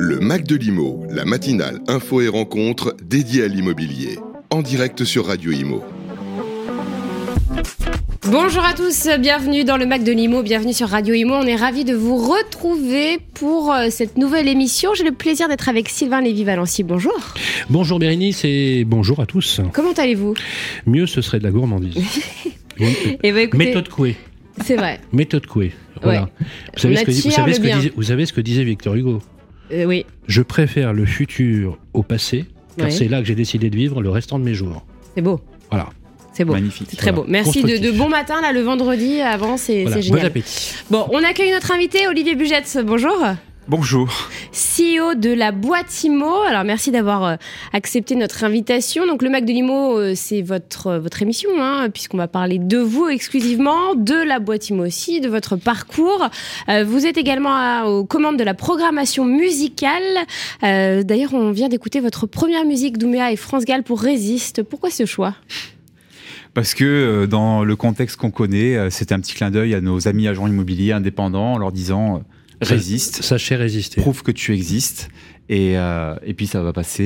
Le Mac de l'Imo, la matinale info et rencontre dédiée à l'immobilier. En direct sur Radio Imo. Bonjour à tous, bienvenue dans le Mac de l'Imo, bienvenue sur Radio Imo. On est ravis de vous retrouver pour euh, cette nouvelle émission. J'ai le plaisir d'être avec Sylvain Lévy-Valency. Bonjour. Bonjour Bérénice et bonjour à tous. Comment allez-vous? Mieux, ce serait de la gourmandise. Eh ben, écoutez, Méthode Coué. C'est vrai. Méthode Coué. Voilà. Ouais. Vous, savez On ce que, vous, attire savez le ce que bien. disait, vous savez ce que disait Victor Hugo? Euh, oui, Je préfère le futur au passé, car Ouais. c'est là que j'ai décidé de vivre le restant de mes jours. c'est beau. Voilà. C'est beau. Magnifique. C'est très Voilà. beau. Merci de, bon matin, là, le vendredi avant, c'est Voilà. c'est Bon génial. appétit. Bon, on accueille notre invité, Olivier Bugette. Bonjour. Bonjour. CEO de la boîte IMO. Alors merci d'avoir euh, accepté notre invitation. Donc le Mac de l'IMO, euh, c'est votre, euh, votre émission, hein, puisqu'on va parler de vous exclusivement, de la boîte IMO aussi, de votre parcours. Euh, vous êtes également à- aux commandes de la programmation musicale. Euh, D'ailleurs, on vient d'écouter votre première musique, Douméa et France Gall pour Résiste. Pourquoi ce choix? Parce que dans le contexte qu'on connaît, c'était un petit clin d'œil à nos amis agents immobiliers indépendants en leur disant résiste, Sachez résister. prouve que tu existes et, euh, et puis ça va passer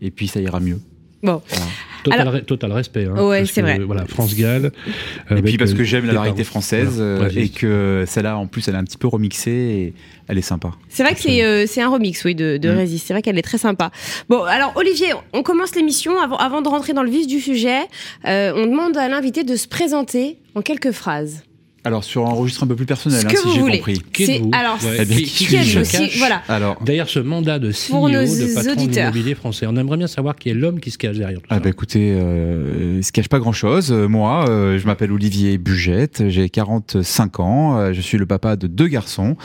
et, et puis ça ira mieux. Bon, Voilà. Total, Alors- re- total respect. hein, Ouais, c'est vrai. Voilà, France Gall. Et avec, puis parce euh, que j'aime la variété française Voilà. euh, et que celle-là en plus elle est un petit peu remixée et elle est sympa. C'est vrai que c'est euh, c'est un remix, oui, de, de Mm. Résiste. C'est vrai qu'elle est très sympa. Bon, alors Olivier, on commence l'émission. Avant, avant de rentrer dans le vif du sujet, euh, on demande à l'invité de se présenter en quelques phrases. Alors sur un registre un peu plus personnel, Ce hein, que si j'ai compris. Qui êtes-vous alors, Ouais. Eh bien, Qui- qui qui aussi, cache voilà. Alors Derrière ce mandat de CEO, Pour nos de patron de auditeurs. l'immobilier français, on aimerait bien savoir qui est l'homme qui se cache derrière tout Ah ça. bah écoutez, euh, il se cache pas grand-chose. Euh, moi, euh, je m'appelle Olivier Bugette, j'ai 45 ans, euh, je suis le papa de deux garçons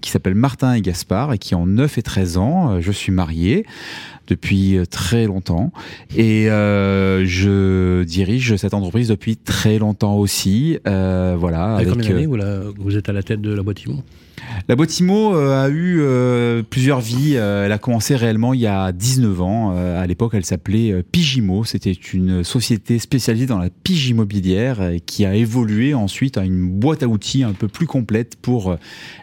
qui s'appellent Martin et Gaspard et qui ont 9 et 13 ans. Je suis marié depuis euh, très longtemps et euh, je dirige cette entreprise depuis très longtemps aussi. Euh, voilà, avec, combien euh, d'années vous, êtes à la tête de la boîte Immo la boîte IMO euh, a eu euh, plusieurs vies. Elle a commencé réellement il y a 19 ans. À l'époque, elle s'appelait Pigimo. C'était une société spécialisée dans la pige immobilière qui a évolué ensuite à une boîte à outils un peu plus complète pour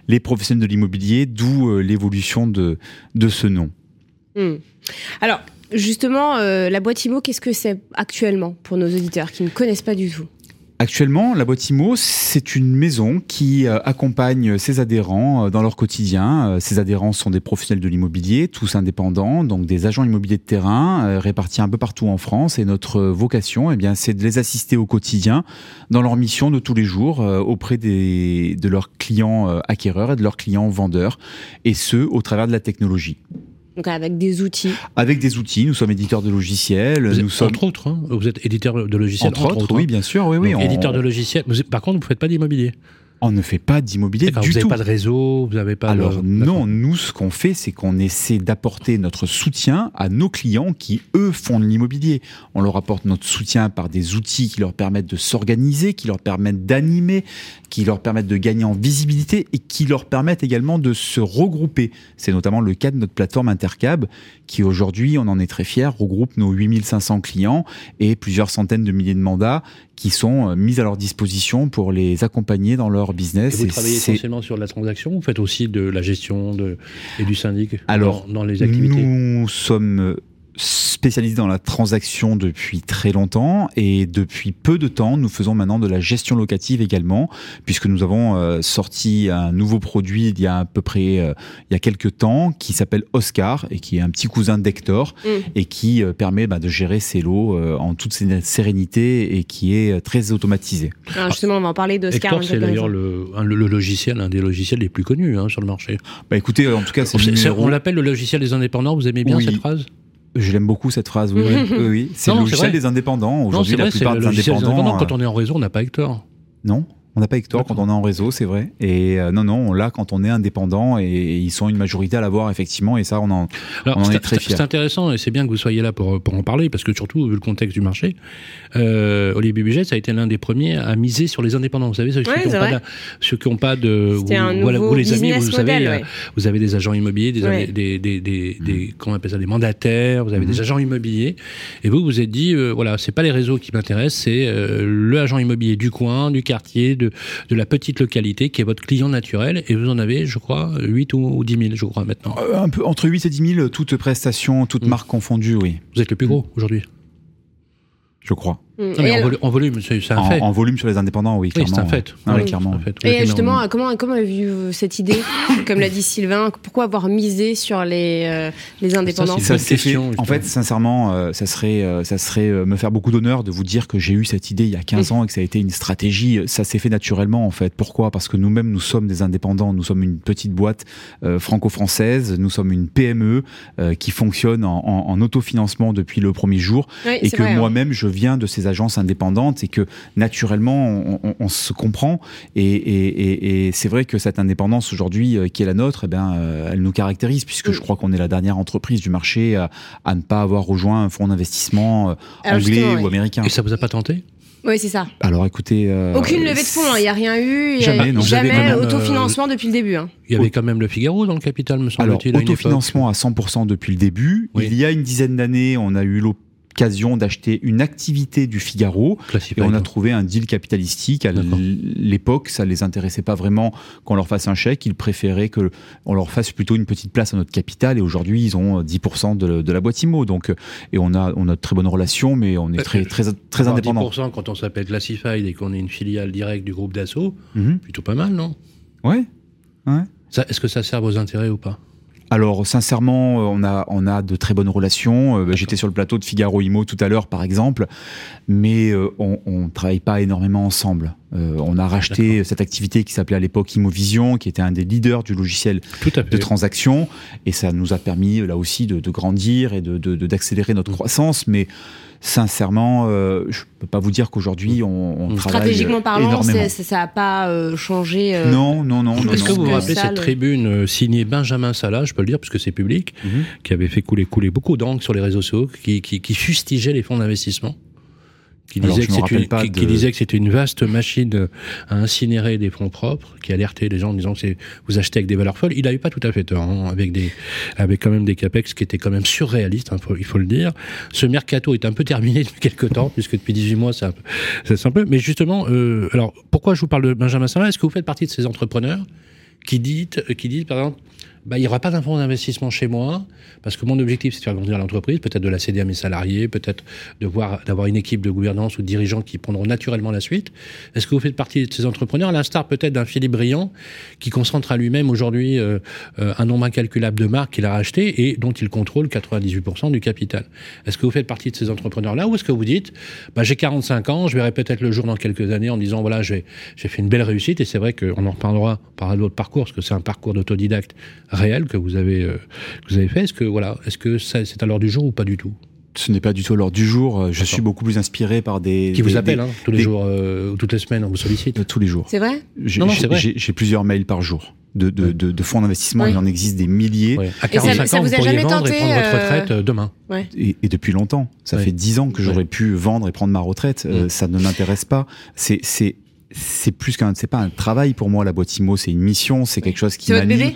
les professionnels de l'immobilier, d'où l'évolution de, de ce nom. Hmm. Alors, justement, euh, la boîte IMO, qu'est-ce que c'est actuellement pour nos auditeurs qui ne connaissent pas du tout? Actuellement, la boîte IMO, c'est une maison qui euh, accompagne ses adhérents euh, dans leur quotidien. Ces adhérents sont des professionnels de l'immobilier, tous indépendants, donc des agents immobiliers de terrain répartis un peu partout en France. Et notre vocation, eh bien, c'est de les assister au quotidien dans leur mission de tous les jours auprès de leurs clients acquéreurs et de leurs clients vendeurs, et ce, au travers de la technologie. Donc avec des outils. Avec des outils, nous sommes éditeurs de logiciels, Vous êtes- nous sommes... Entre autres, hein, vous êtes éditeur de logiciels. Entre, autres, oui, hein. bien sûr, oui, oui. Donc, on- éditeur de logiciels. Par contre, vous ne faites pas d'immobilier. On ne fait pas d'immobilier du Vous n'avez tout. pas de réseau, vous n'avez pas de- Alors non, nous ce qu'on fait, c'est qu'on essaie d'apporter notre soutien à nos clients qui, eux, font de l'immobilier. On leur apporte notre soutien par des outils qui leur permettent de s'organiser, qui leur permettent d'animer, qui leur permettent de gagner en visibilité et qui leur permettent également de se regrouper. C'est notamment le cas de notre plateforme Intercab qui aujourd'hui, on en est très fiers, regroupe nos 8500 clients et plusieurs centaines de milliers de mandats qui sont euh, mis à leur disposition pour les accompagner dans leur Et business. vous Et travaillez c'est- essentiellement sur la transaction, vous faites aussi de la gestion de, et du syndic Alors, dans, dans les activités? Nous sommes spécialisés dans la transaction depuis très longtemps et depuis peu de temps, nous faisons maintenant de la gestion locative également, puisque nous avons euh, sorti un nouveau produit il y a à peu près euh, il y a quelques temps qui s'appelle Oscar et qui est un petit cousin d'Hector Mm. et qui euh, permet bah, de gérer ses lots euh, en toute sé- sérénité et qui est euh, très automatisé. Alors justement, on va en parler d'Oscar. Hector, c'est d'ailleurs le, un- le- le logiciel, un des logiciels les plus connus hein, sur le marché. Bah écoutez, en tout cas, c'est numéro- on l'appelle le logiciel des indépendants, vous aimez bien Oui. cette phrase? Je l'aime beaucoup cette phrase. Oui, oui, oui, oui. C'est le logiciel des indépendants. Aujourd'hui, la plupart des indépendants. indépendants. Quand euh, on est en réseau, on n'a pas Hector. Non, on n'a pas Hector quand on est en réseau, c'est vrai. Et euh, non, non, on l'a quand on est indépendant et, ils sont une majorité à l'avoir effectivement. Et ça, on en. Alors, On en c'est- est très fiers. C'est intéressant et c'est bien que vous soyez là pour, pour en parler parce que surtout, vu le contexte du marché, euh, Olivier Buget, ça a été l'un des premiers à miser sur les indépendants. Vous savez, ceux, Ouais, qui n'ont pas, de- ceux qui ont pas de... Un vous- voilà, vous les amis, vous, savez, model, euh, ouais. vous avez des agents immobiliers, des, Ouais. des, des, des, des- comment on appelle ça, des mandataires, vous avez Mhm. des agents immobiliers. Et vous, vous êtes dit, euh, voilà, c'est pas les réseaux qui m'intéressent, c'est euh, le agent immobilier du coin, du quartier, de, de la petite localité qui est votre client naturel et vous en avez, je crois, 8 ou, ou 10 000, je crois, maintenant. Euh, un peu entre 8 et 10 000, toutes prestations, toutes Mm. marques confondues, oui, Vous êtes le plus gros aujourd'hui? je crois. Mm. Non, mais Et en, volume, c'est un En, fait. en volume sur les indépendants, oui, oui, clairement. c'est un fait. Ah oui, Oui, clairement. c'est un fait. Et justement, comment, comment avez-vous euh, cette idée Comme l'a dit Sylvain, pourquoi avoir misé sur les, euh, les indépendants Ça fait. question, En fait, sincèrement, euh, ça serait, euh, ça serait euh, me faire beaucoup d'honneur de vous dire que j'ai eu cette idée il y a 15 ans et que ça a été une stratégie. Ça s'est fait naturellement, en fait. Pourquoi? Parce que nous-mêmes, nous sommes des indépendants. Nous sommes une petite boîte euh, franco-française. Nous sommes une PME euh, qui fonctionne en, en- en autofinancement depuis le premier jour Oui, et que hein. moi-même je viens de ces agences indépendantes et que naturellement on, on- on se comprend et, et- et- et c'est vrai que cette indépendance aujourd'hui euh, qui est la nôtre, eh ben, euh, elle nous caractérise puisque je crois qu'on est la dernière entreprise du marché à, à ne pas avoir rejoint un fonds d'investissement euh, Alors, anglais ou américain. Et ça vous a pas tenté? Oui, c'est ça. Alors écoutez, euh, Aucune levée de fonds, hein, il n'y a rien eu. il y a Jamais, non. Jamais euh, autofinancement depuis le début. hein. Il y avait quand même le Figaro dans le capital, me alors semble-t-il. époque. autofinancement à 100% depuis le début. Oui. Il y a une dizaine d'années, on a eu l'occasion d'acheter une activité du Figaro. Et on a trouvé un deal capitalistique. À l'époque, ça les intéressait pas vraiment qu'on leur fasse un chèque. Ils préféraient que on leur fasse plutôt une petite place à notre capital. Et aujourd'hui, ils ont 10% de, de la boîte IMO. Donc, euh, et on a, on a de très bonnes relations, mais on est Euh, très, très, très indépendant. 10% quand on s'appelle Classified et qu'on est une filiale directe du groupe Dassault, Mhm. plutôt pas mal, non? Ouais. Ouais. Est-ce que ça sert vos intérêts ou pas? Alors sincèrement, euh, on a on a de très bonnes relations. Euh, bah, J'étais sur le plateau de Figaro Imo tout à l'heure, par exemple, mais euh, on, on travaille pas énormément ensemble. Euh, on a racheté cette activité qui s'appelait à l'époque Imovision, qui était un des leaders du logiciel de transactions, et ça nous a permis là aussi de, de grandir et de de- de- d'accélérer notre Mm. croissance. Mais sincèrement, euh, je peux pas vous dire qu'aujourd'hui on, on Mm. travaille Stratégiquement parlant, énormément. ça n'a pas euh, changé. euh, Non, non, non, non. Est-ce que vous vous rappelez cette le- tribune euh, signée Benjamin Salah, je peux le dire puisque c'est public, Mhm. qui avait fait couler, couler beaucoup d'encre sur les réseaux sociaux, qui, qui, qui fustigeait les fonds d'investissement, qui, disait que me c'est rappelle une- pas qui, de- qui disait que c'était une vaste machine à incinérer des fonds propres, qui alertait les gens en disant que vous achetez avec des valeurs folles. Il n'avait pas tout à fait tort, hein, avec, des, avec quand même des capex qui étaient quand même surréalistes, hein, faut- il faut le dire. Ce mercato est un peu terminé depuis quelques temps, puisque depuis 18 mois, peu, c'est un peu. Mais justement, euh, alors pourquoi je vous parle de Benjamin Salah Est-ce que vous faites partie de ces entrepreneurs qui disent, qui disent par exemple, bah, il n'y aura pas d'un fonds d'investissement chez moi, parce que mon objectif, c'est de faire grandir l'entreprise, peut-être de la céder à mes salariés, peut-être de voir, d'avoir une équipe de gouvernance ou de dirigeants qui prendront naturellement la suite. Est-ce que vous faites partie de ces entrepreneurs, à l'instar peut-être d'un Philippe Briand, qui concentre à lui-même aujourd'hui euh, euh, un nombre incalculable de marques qu'il a rachetées et dont il contrôle 98% du capital? Est-ce que vous faites partie de ces entrepreneurs-là, ou est-ce que vous dites, bah, j'ai 45 ans, je verrai peut-être le jour dans quelques années en disant, voilà, j'ai fait une belle réussite, et c'est vrai qu'on en reparlera par d'autres parcours, parce que c'est un parcours d'autodidacte réel que vous avez, euh, que vous avez fait. Est-ce que, voilà, est-ce que ça, c'est à l'heure du jour ou pas du tout? Ce n'est pas du tout à l'ordre du jour. Euh, Je suis beaucoup plus inspiré par des Qui vous des- appelle, des- hein, tous les des- jours, euh, ou toutes les semaines, on vous sollicite de tous les jours. C'est vrai? J'ai Non, non, j'ai- c'est vrai. j'ai- j'ai plusieurs mails par jour de, de, de, de fonds d'investissement. Oui. Il en existe des milliers. À Et ça- 45 ça ans, vous vous a pourriez jamais vendre et prendre votre euh, retraite euh, demain. Et, et depuis longtemps. Ça Ouais. fait dix ans que j'aurais Ouais. pu vendre et prendre ma retraite. Euh, ça ne m'intéresse pas. C'est c'est c'est plus qu'un c'est pas un travail pour moi la boîte IMO. C'est une mission. C'est quelque chose qui m'anime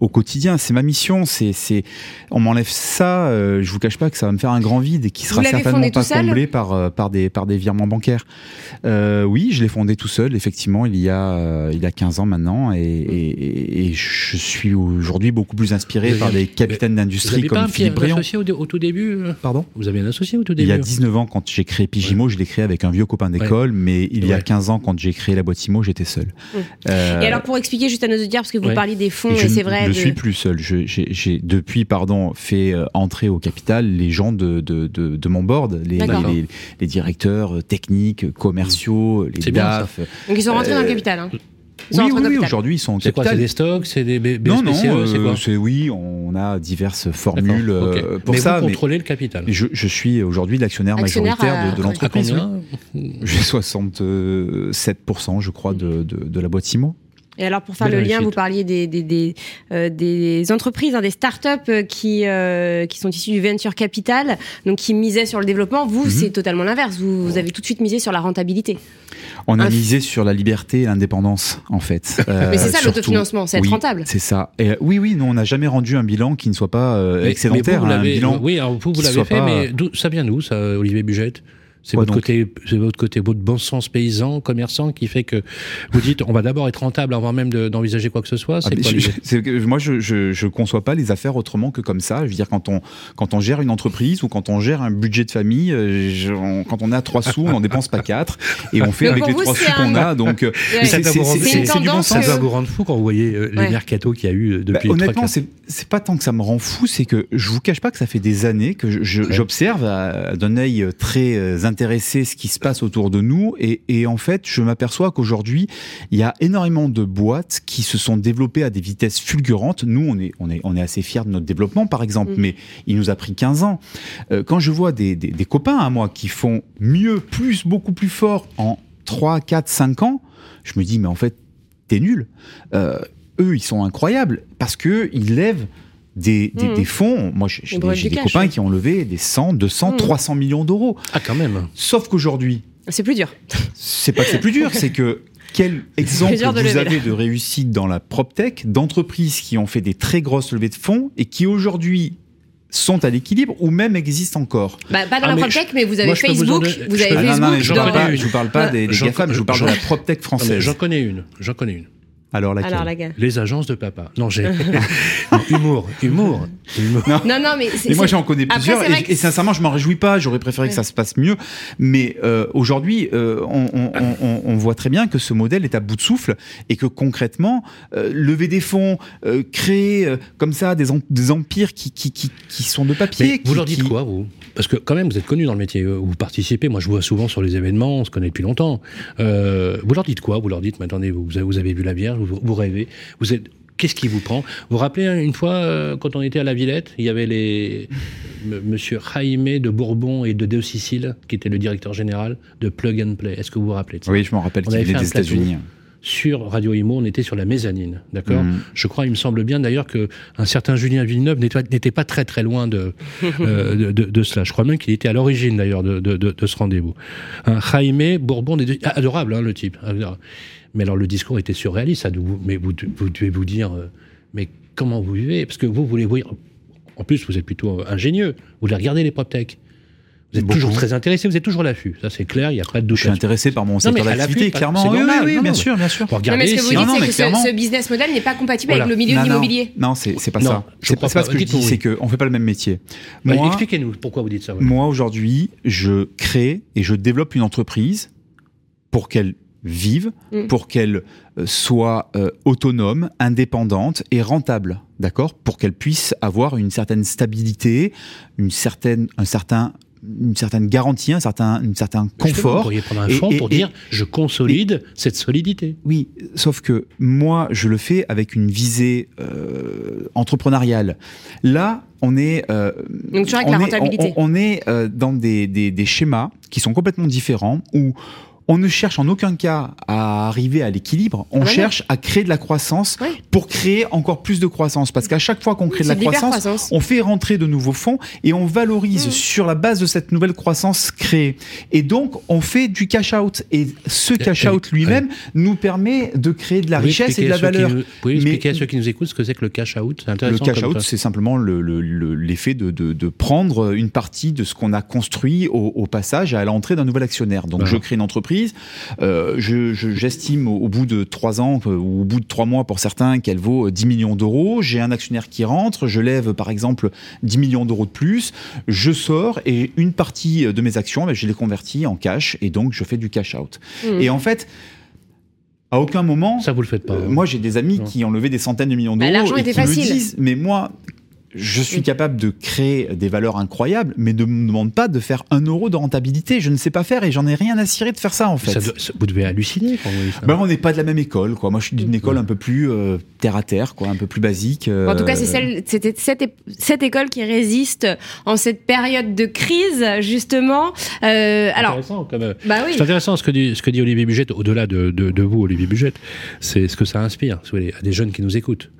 au quotidien. C'est ma mission. C'est c'est on m'enlève ça. euh, je vous cache pas que ça va me faire un grand vide et qui Vous sera certainement pas comblé par euh, par des par des virements bancaires. Euh, oui, je l'ai fondé tout seul. Effectivement, il y a euh, il y a 15 ans maintenant et, et, je suis aujourd'hui beaucoup plus inspiré Vous par avez- des capitaines Vous d'industrie pas comme un, Philippe un Briand. associé au, au tout début Pardon? Vous avez un associé au tout Il début y a 19 ans, quand j'ai créé Pigimo, je l'ai créé avec un vieux copain d'école, mais il y a Ouais. 15 ans, quand j'ai créé la boîte IMO, j'étais seul. Mm. Euh, Et alors, pour expliquer juste à nos auditeurs, parce que vous Ouais. parliez des fonds, et c'est vrai. Ne de- suis plus seul. Je- J'ai depuis, pardon, fait euh, entrer au capital les gens de, de, de, de mon board, les, les, les- les directeurs euh, techniques, commerciaux, les C'est bien, DAF. Donc, ils sont rentrés dans le Euh, capital. hein. Ils Oui, oui, capital. aujourd'hui, ils sont C'est quoi C'est capital. des stocks C'est des B- non, non, BSPCE C'est euh, quoi c'est oui, on a diverses formules euh, pour mais ça. vous mais contrôlez le capital. je, je suis aujourd'hui l'actionnaire Actionnaire majoritaire à- de, de l'entreprise. J'ai 67%, je crois, de, de, de la boîte IMO. Et alors, pour faire Belle le lien, réussite. vous parliez des, des, des, euh, des entreprises, hein, des startups euh, qui, euh, qui sont issues du venture capital, donc qui misaient sur le développement. Vous, Mhm. c'est totalement l'inverse. Vous, vous avez tout de suite misé sur la rentabilité. On a Un- misé sur la liberté et l'indépendance, en fait. Euh, Mais c'est ça l'autofinancement, c'est être Oui, rentable. C'est ça. Et, euh, oui, oui, nous, on n'a jamais rendu un bilan qui ne soit pas euh, excédentaire. mais vous, vous hein, un bilan. Oui, alors vous, vous l'avez fait, pas- mais ça vient d'où, ça, Olivier Bugette? C'est votre côté, c'est votre côté, votre bon sens paysan, commerçant, qui fait que vous dites, on va d'abord être rentable avant même de- d'envisager quoi que ce soit. Ah, quoi je- moi, je, je, je conçois pas les affaires autrement que comme ça. Je veux dire, quand on, quand on gère une entreprise ou quand on gère un budget de famille, euh, je- on- quand on a trois sous, on n'en dépense pas quatre et on fait avec les vous, trois sous qu'on un- a. Donc, euh, c'est- du bon Ça vous rendre fou quand vous voyez euh, les Ouais. mercatos qu'il y a eu euh, Bah, depuis trois, honnêtement, quatre- c'est c'est pas tant que ça me rend fou, c'est que je vous cache pas que ça fait des années que je- je- Ouais. j'observe à- d'un œil très euh, ce qui se passe autour de nous et, et en fait, je m'aperçois qu'aujourd'hui, il y a énormément de boîtes qui se sont développées à des vitesses fulgurantes. Nous, on est, on est, on est assez fiers de notre développement, par exemple, Mm. mais il nous a pris 15 ans. Euh, quand je vois des, des, des copains à moi qui font mieux, plus, beaucoup plus fort en 3, 4, 5 ans, je me dis, mais en fait, t'es nul. Euh, eux, ils sont incroyables parce que ils lèvent des, des, des fonds. Moi, j'ai des, copains ouais. qui ont levé des 100, 200, Mhm. 300 millions d'euros. Ah, quand même. Sauf qu'aujourd'hui, C'est plus dur. c'est pas que c'est plus dur, c'est que quel exemple vous lever, là. avez de réussite dans la PropTech d'entreprises qui ont fait des très grosses levées de fonds et qui aujourd'hui sont à l'équilibre ou même existent encore? Bah, pas dans Ah, la PropTech, mais vous avez moi, je peux vous en Facebook. Vous je avez peux- Ah non, Facebook. non, mais je je vous parle pas des, des GAFAM, je vous parle de la PropTech Non, française. J'en connais une. J'en connais une. Alors laquelle Alors la gueule. Les agences de papa. Non, j'ai. Non, humour, humour, humour. Non, non, mais c'est. Et moi j'en connais plusieurs et, sincèrement je m'en réjouis pas, j'aurais préféré Ouais. que ça se passe mieux. Mais euh, aujourd'hui euh, on, on- on- on- voit très bien que ce modèle est à bout de souffle et que concrètement euh, lever des fonds, euh, créer euh, comme ça des, em- des empires qui, qui, qui, qui sont de papier. Mais vous leur dites qui- quoi, vous? Parce que quand même, vous êtes connu dans le métier, euh, vous participez. Moi, je vous vois souvent sur les événements, on se connaît depuis longtemps. Euh, vous leur dites quoi? Vous leur dites, mais attendez, vous, vous avez vu la Vierge, vous, vous rêvez. Vous êtes. Qu'est-ce qui vous prend? Vous vous rappelez hein, une fois, euh, quand on était à la Villette, il y avait les M- Monsieur Jaime de Bourbon et de De Sicile, qui était le directeur général de Plug and Play. Est-ce que vous vous rappelez de ça? Oui, je m'en rappelle avait venait fait des. États-Unis. Sur Radio Imo, on était sur la mezzanine, d'accord Mhm. Je crois, il me semble bien d'ailleurs que un certain Julien Villeneuve n'était pas- très très loin de, euh, de, de- de cela. Je crois même qu'il était à l'origine d'ailleurs de, de- ce rendez-vous. Un Jaime Bourbon, deux- ah, adorable hein, le type. adorable. Mais alors le discours était surréaliste. Ça, vous- mais vous, vous devez vous dire, euh, mais comment vous vivez? Parce que vous voulez voir. En plus, vous êtes plutôt ingénieux. Vous voulez regarder les PropTech. Vous êtes Beaucoup. toujours très intéressé. Vous êtes toujours à l'affût. Ça, c'est clair. Il n'y a pas de doute. Je suis intéressé par mon Non, secteur mais à l'affût, d'activité, clairement. c'est Oui, normal, oui, oui, non, bien non. sûr, bien sûr. Non, regarder mais ce que vous si- Non, dites, non, c'est que ce, clairement. ce business model n'est pas compatible Voilà. avec le milieu Non, de non, l'immobilier. Non, c'est c'est pas Non, ça. je C'est pas, pas ce que je dis, c'est qu'on fait pas le même métier. Bah, Expliquez-nous pourquoi vous dites ça. Moi, aujourd'hui, je crée et je développe une entreprise pour qu'elle vive, Mm. pour qu'elle euh, soit euh, autonome, indépendante et rentable, d'accord? Pour qu'elle puisse avoir une certaine stabilité, une certaine, un certain, une certaine garantie, un certain, un certain Justement, Vous confort. pourriez prendre un fonds et- pour et- dire je consolide cette solidité? Oui, sauf que moi, je le fais avec une visée euh, entrepreneuriale. Là, on est, euh, Donc, toujours avec on la est- rentabilité. On, on est euh, dans des, des, des schémas qui sont complètement différents où on ne cherche en aucun cas à arriver à l'équilibre, on cherche à créer de la croissance Ouais. pour créer encore plus de croissance. Parce qu'à chaque fois qu'on crée de la croissance, on fait rentrer de nouveaux fonds et on valorise Mm. sur la base de cette nouvelle croissance créée. Et donc, on fait du cash out. Et ce cash et- out lui-même nous permet de créer de la richesse et de la valeur. nous- Vous pouvez Mais- expliquer à ceux qui nous écoutent ce que c'est que le cash out? C'est Le intéressant. cash comme out, ça. c'est simplement le- le- le- l'effet de, de, de prendre une partie de ce qu'on a construit au, au passage à l'entrée d'un nouvel actionnaire. Donc, Voilà. je crée une entreprise, euh, je- je- j'estime au, bout de trois ans euh, ou au bout de trois mois pour certains qu'elle vaut euh, 10 millions d'euros. J'ai un actionnaire qui rentre, je lève par exemple 10 millions d'euros de plus, je sors et une partie de mes actions, ben, je les convertis en cash et donc je fais du cash out. Mm. Et en fait, à aucun moment, Ça, vous le faites pas. euh, hein. moi, j'ai des amis Non. qui ont levé des centaines de millions Bah, d'euros l'argent et était qui facile. me disent, mais moi, je suis Mm. capable de créer des valeurs incroyables, mais ne me demande pas de faire un euro de rentabilité. Je ne sais pas faire et j'en ai rien à cirer de faire ça, en fait. Ça doit- ça- vous devez halluciner quand vous dites ça. Ben, on n'est pas de la même école, quoi. Moi, je suis d'une Mm. école un peu plus euh, terre à terre, quoi, un peu plus basique. En tout cas, c'est euh, cette, école qui résiste en cette période de crise, justement. Euh, alors, Intéressant, comme, euh, bah oui. C'est intéressant ce que dit, ce que dit Olivier Buget, au-delà de, de, de vous, Olivier Buget, c'est ce que ça inspire si vous voulez, à des jeunes qui nous écoutent.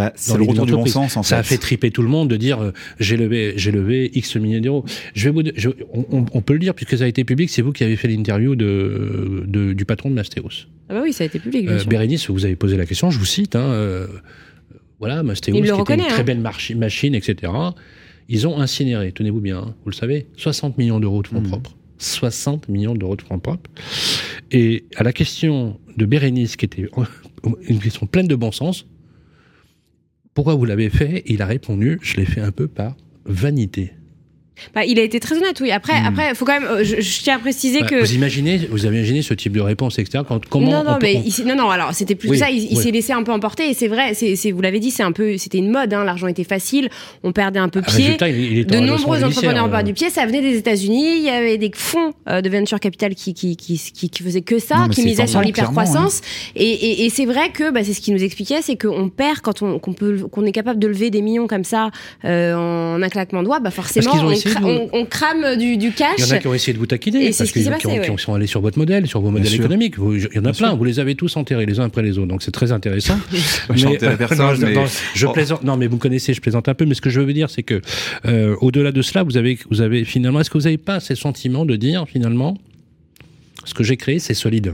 Bah, c'est dans le retour du bon sens, en Ça a fait. fait triper tout le monde de dire euh, j'ai levé, j'ai levé X millions d'euros. Je vais vous, dire- je- on, peut le dire puisque ça a été public. C'est vous qui avez fait l'interview de, de- du patron de Mastéos. Ah bah oui, ça a été public, bien Euh, sûr. Bérénice, vous avez posé la question. Je vous cite. Hein, euh, voilà, Mastéos, Il qui était une très hein. belle machine, etc. Ils ont incinéré. Tenez-vous bien. hein, vous le savez, 60 millions d'euros de fonds Mhm. propres. 60 millions d'euros de fonds propres. Et à la question de Bérénice, qui était une question pleine de bon sens, pourquoi vous l'avez fait? Il a répondu, je l'ai fait un peu par vanité. Bah, il a été très honnête, oui. Après, Hmm. après, faut quand même. euh, Je, je tiens à préciser Bah, que. Vous imaginez, vous imaginez ce type de réponse, etc. Quand, comment non, non, on peut- mais on- il s'est- non, non. Alors, c'était plus que Oui, ça. Il, s'est laissé un peu emporter, et c'est vrai. C'est, c'est- vous l'avez dit, c'est un peu, c'était une mode. Hein, l'argent était facile, on perdait un peu pied. Résultat, il, il est de nombreux entrepreneurs ont euh. perdu pied. Ça venait des États-Unis. Il y avait des fonds euh, de venture capital qui qui, qui, qui, qui faisaient que ça, Non, qui misaient sur l'hypercroissance. Et, et, et c'est vrai que bah, c'est ce qu'il nous expliquait, c'est qu'on perd quand on qu'on peut qu'on est capable de lever des millions comme ça euh, en un claquement de doigts. Bah forcément, on, essayé de vous- on- on crame du, du cash. Il y en a qui ont essayé de vous taquiner, Et parce ce qu'ils qui ont- passé, qui ouais. sont allés sur votre modèle, sur vos modèles sûr. économiques. Vous- Il y en a Bien plein, sûr. vous les avez tous enterrés les uns après les autres, donc c'est très intéressant. Je n'enterre personne, non, mais- non, je Oh. plaisante. Non, mais vous connaissez, je plaisante un peu. Mais ce que je veux dire, c'est que euh, au-delà de cela, vous avez, vous avez finalement, est-ce que vous n'avez pas ces sentiments de dire finalement, ce que j'ai créé, c'est solide?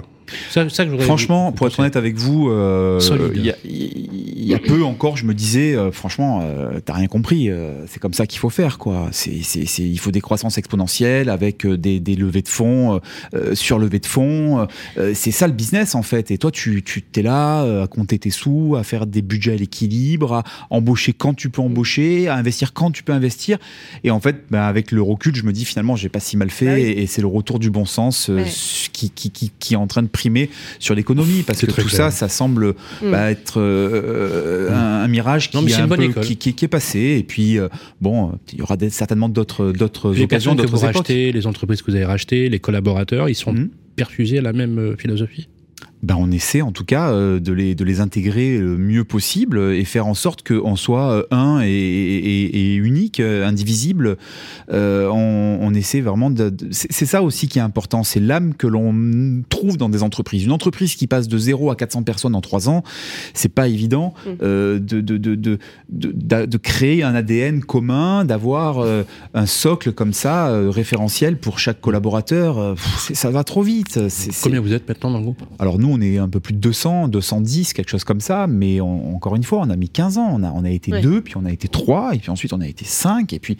Ça, ça que je voudrais Franchement, pour être honnête avec vous, euh, il y, a- il y a peu encore, je me disais, euh, franchement, euh, t'as rien compris. euh, c'est comme ça qu'il faut faire, quoi. C'est, c'est, c'est- il faut des croissances exponentielles avec des, des levées de fonds, euh, sur levées de fonds. euh, c'est ça le business en fait. Et toi, tu, tu t'es là euh, à compter tes sous, à faire des budgets à l'équilibre, à embaucher quand tu peux embaucher, à investir quand tu peux investir. Et en fait, ben, avec le recul, je me dis finalement, j'ai pas si mal fait. Bah et, et c'est le retour du bon sens euh, Ouais. qui, qui, qui, qui est en train de primer sur l'économie parce que tout clair. ça, ça semble Mm. bah, être euh, un, un mirage qui, Non, est c'est un une bonne peu- école. qui, qui- qui est passé. Et puis, euh, bon, il y aura des- certainement d'autres d'autres occasions, personnes que vous d'autres les entreprises que vous avez rachetées, les collaborateurs, ils sont Mhm. perfusés à la même euh, philosophie? Ben, on essaie en tout cas euh, de, les, de les intégrer le mieux possible et faire en sorte qu'on soit euh, un et, et- et unique, euh, indivisible. Euh, on, on essaie vraiment de. de- c'est ça aussi qui est important, c'est l'âme que l'on trouve dans des entreprises. Une entreprise qui passe de 0 à 400 personnes en 3 ans, c'est pas évident Mm. euh, de, de, de, de, de, d'a- de créer un ADN commun, d'avoir euh, un socle comme ça, euh, référentiel pour chaque collaborateur. Euh, pff, ça va trop vite. Combien vous êtes maintenant dans le groupe? Alors nous, on est un peu plus de 200, 210, quelque chose comme ça, mais on- encore une fois, on a mis 15 ans. On a, on a été Ouais. deux, puis on a été trois, et puis ensuite on a été cinq, et puis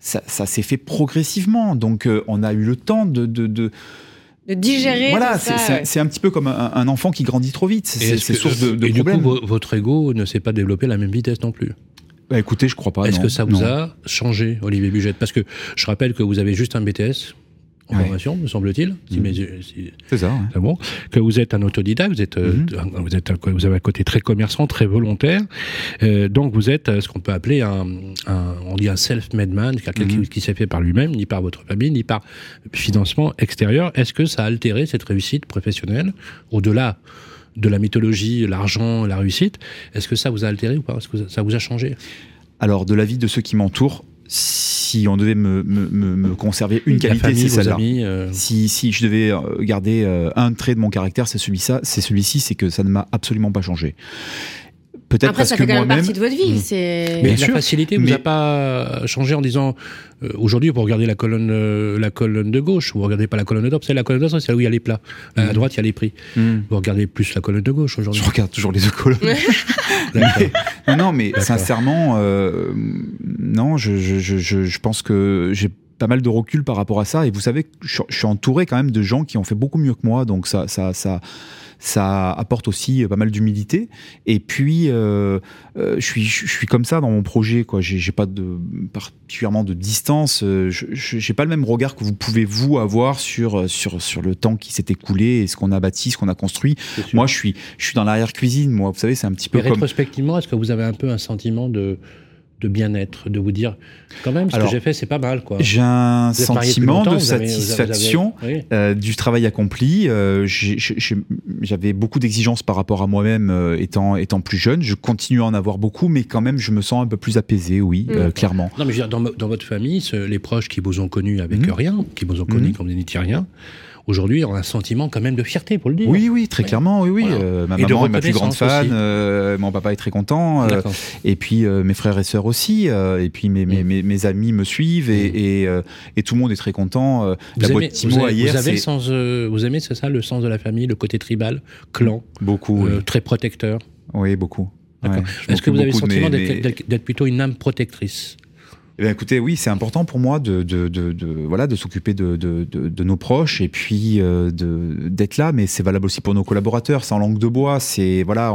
ça, ça s'est fait progressivement. Donc euh, on a eu le temps de... de, de- de digérer. voilà, c'est ouais. un petit peu comme un, un enfant qui grandit trop vite. Et C'est source de, de Et du coup, votre ego ne s'est pas développé à la même vitesse non plus? Bah, écoutez, je crois pas. Est-ce que ça vous Non. a changé, Olivier Bugette? Parce que je rappelle que vous avez juste un BTS Ouais. formation, me semble-t-il. Si si- C'est ça. ouais. c'est bon. Que vous êtes un autodidacte, vous êtes, euh, Mhm. un- vous êtes, vous avez un côté très commerçant, très volontaire. Euh, donc vous êtes euh, ce qu'on peut appeler un, un- on dit un self-made man, quelqu'un qui, Mhm. qui s'est fait par lui-même, ni par votre famille, ni par financement extérieur. Est-ce que ça a altéré cette réussite professionnelle au-delà de la mythologie, l'argent, la réussite? Est-ce que ça vous a altéré ou pas? Est-ce que ça- ça vous a changé? Alors, de l'avis de ceux qui m'entourent, si on devait me, me- me- conserver une qualité, famille, c'est vos celle-là. euh, Si, si je devais euh, garder euh, un trait de mon caractère, c'est celui-ci, c'est celui-ci, c'est que ça ne m'a absolument pas changé. Peut-être Après, parce ça que fait quand même moi-même, partie de votre vie. Mm. C'est. Mais Bien la sûr, facilité vous mais- a pas changé en disant euh, aujourd'hui vous regardez la colonne euh, la colonne de gauche, vous regardez pas la colonne de droite, c'est la colonne de droite, c'est là où il y a les plats. À Mhm. droite il y a les prix. Hmm, Vous regardez plus la colonne de gauche aujourd'hui. je regarde toujours les deux colonnes. Non, non, mais D'accord. sincèrement, euh, non, je, je, je, pense que j'ai pas mal de recul par rapport à ça. Et vous savez, je, suis- je suis entouré quand même de gens qui ont fait beaucoup mieux que moi, donc ça, ça, ça, ça apporte aussi pas mal d'humilité. Et puis, euh, euh, je suis, je suis comme ça dans mon projet, quoi. J'ai pas de particulièrement de distance. euh, Je, j'ai pas le même regard que vous pouvez vous avoir sur sur sur le temps qui s'est écoulé et ce qu'on a bâti, ce qu'on a construit. Moi, je suis, je suis dans l'arrière cuisine. Moi, vous savez, c'est un petit peu Mais comme rétrospectivement, est-ce que vous avez un peu un sentiment de de bien-être, de vous dire quand même ce Alors, que j'ai fait c'est pas mal quoi. J'ai un Vous sentiment de vous avez- vous avez- satisfaction vous avez- oui. euh, du travail accompli. Euh, j'ai- j'ai- j'ai- J'avais beaucoup d'exigences par rapport à moi-même euh, étant, étant plus jeune. Je continue à en avoir beaucoup, mais quand même, je me sens un peu plus apaisé, oui, Mm. euh, clairement. Non, mais je veux dire, dans, dans votre famille, ce- les proches qui vous ont connu avec Mhm. rien, qui vous ont connu Mhm. comme vous n'étiez rien, aujourd'hui ont un sentiment quand même de fierté, pour le dire. Oui, oui, très Ouais. clairement, oui, oui. Voilà. Euh, ma Et maman est ma plus grande fan, euh, mon papa est très content, euh, et puis mes frères et sœurs aussi, et puis mes, mes, Mm. mes, mes amis me suivent, et, Mm. et, et tout le monde est très content. Vous la aimez, boîte Timo vous avez, hier, vous avez le c'est sens, vous aimez, c'est ça, le sens de la famille, le côté tribal, clan, beaucoup, oui. très protecteur? oui, beaucoup. Ouais, Est-ce que vous avez le sentiment mes- d'être plutôt une âme protectrice? Eh bien, écoutez, oui, c'est important pour moi de, de, de, voilà de s'occuper de, nos proches et puis euh, d'être là, mais c'est valable aussi pour nos collaborateurs. C'est en langue de bois. C'est voilà,